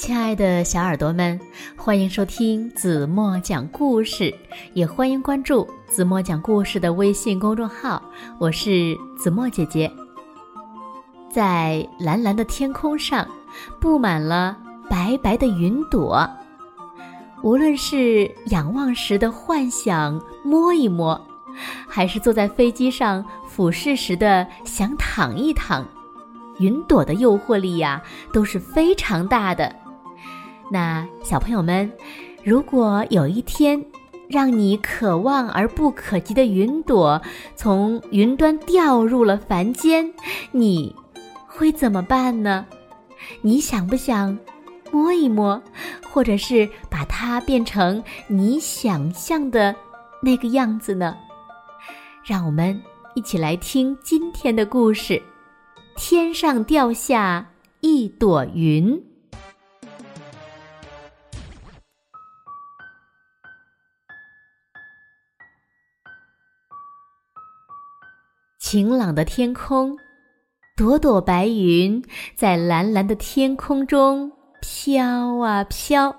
亲爱的小耳朵们，欢迎收听子墨讲故事，也欢迎关注子墨讲故事的微信公众号。我是子墨姐姐。在蓝蓝的天空上，布满了白白的云朵。无论是仰望时的幻想，摸一摸，还是坐在飞机上俯视时的想躺一躺。云朵的诱惑力呀，都是非常大的。那小朋友们，如果有一天，让你可望而不可及的云朵从云端掉入了凡间，你会怎么办呢？你想不想摸一摸，或者是把它变成你想象的那个样子呢？让我们一起来听今天的故事。天上掉下一朵云。晴朗的天空，朵朵白云在蓝蓝的天空中飘啊飘。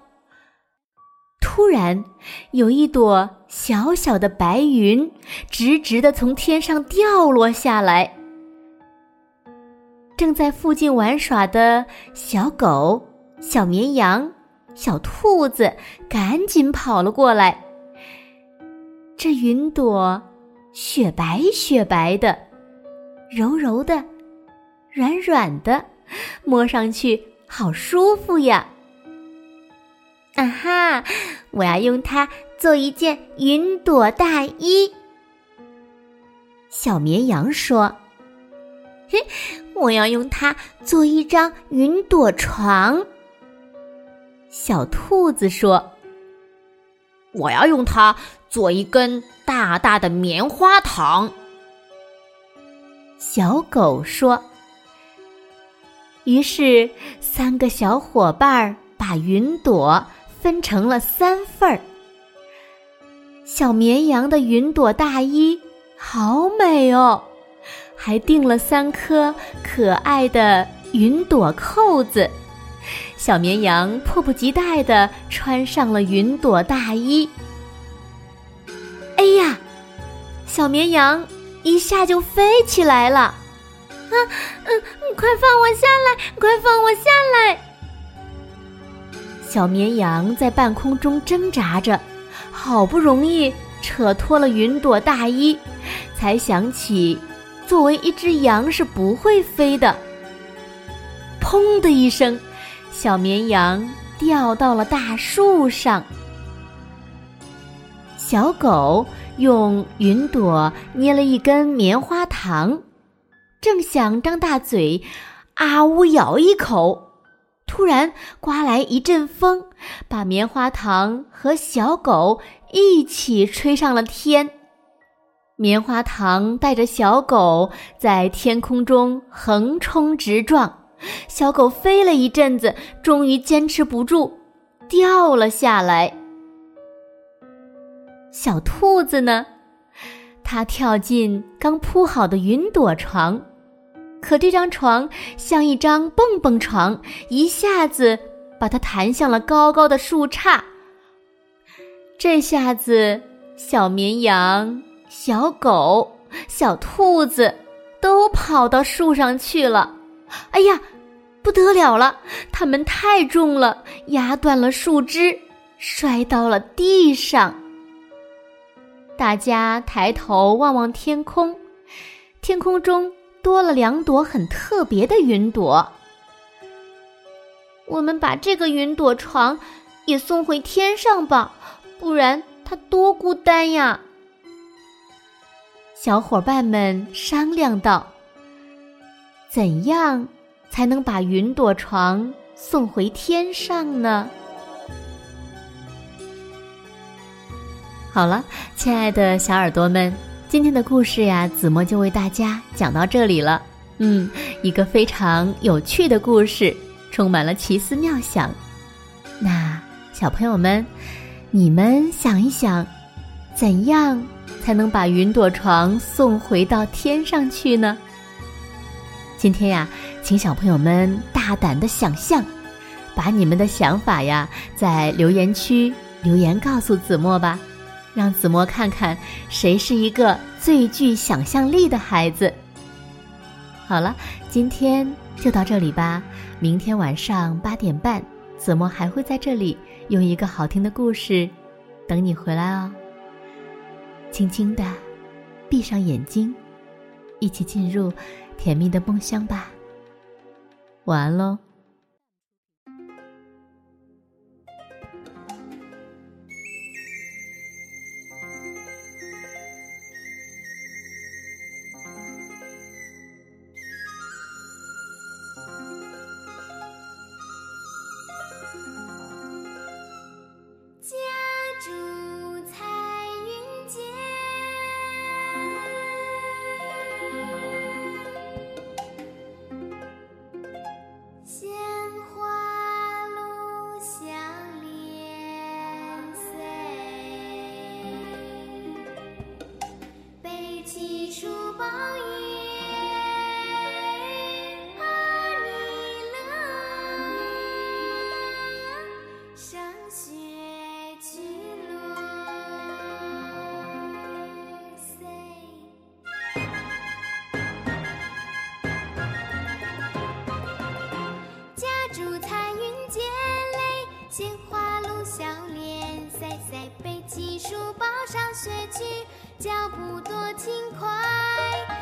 突然，有一朵小小的白云直直的从天上掉落下来。正在附近玩耍的小狗、小绵羊、小兔子赶紧跑了过来。这云朵雪白雪白的，柔柔的，软软的，摸上去好舒服呀！啊哈，我要用它做一件云朵大衣。小绵羊说：“嘿。”我要用它做一张云朵床。小兔子说：“我要用它做一根大大的棉花糖。”小狗说。于是，三个小伙伴把云朵分成了三份儿。小绵羊的云朵大衣好美哦。还钉了三颗可爱的云朵扣子，小绵羊迫不及待地穿上了云朵大衣。小绵羊一下就飞起来了！啊，嗯，快放我下来！快放我下来！小绵羊在半空中挣扎着，好不容易扯脱了云朵大衣，才想起。作为一只羊是不会飞的。砰的一声，小绵羊掉到了大树上。小狗用云朵捏了一根棉花糖，正想张大嘴啊呜咬一口，突然刮来一阵风，把棉花糖和小狗一起吹上了天。棉花糖带着小狗在天空中横冲直撞，小狗飞了一阵子，终于坚持不住，掉了下来。小兔子呢？它跳进刚铺好的云朵床，可这张床像一张蹦蹦床，一下子把它弹向了高高的树杈。这下子，小绵羊。小狗、小兔子都跑到树上去了。哎呀，不得了了！它们太重了，压断了树枝，摔到了地上。大家抬头望望天空，天空中多了两朵很特别的云朵。我们把这个云朵床也送回天上吧，不然它多孤单呀！小伙伴们商量道：“怎样才能把云朵床送回天上呢？”好了，亲爱的小耳朵们，今天的故事呀，子墨就为大家讲到这里了。嗯，一个非常有趣的故事，充满了奇思妙想。那小朋友们，你们想一想，怎样？才能把云朵床送回到天上去呢？今天呀，请小朋友们大胆的想象，把你们的想法呀，在留言区留言告诉子墨吧，让子墨看看谁是一个最具想象力的孩子。好了，今天就到这里吧。明天晚上八点半，子墨还会在这里用一个好听的故事等你回来哦。轻轻的闭上眼睛，一起进入甜蜜的梦乡吧。晚安喽。背起书包上学去脚步多轻快。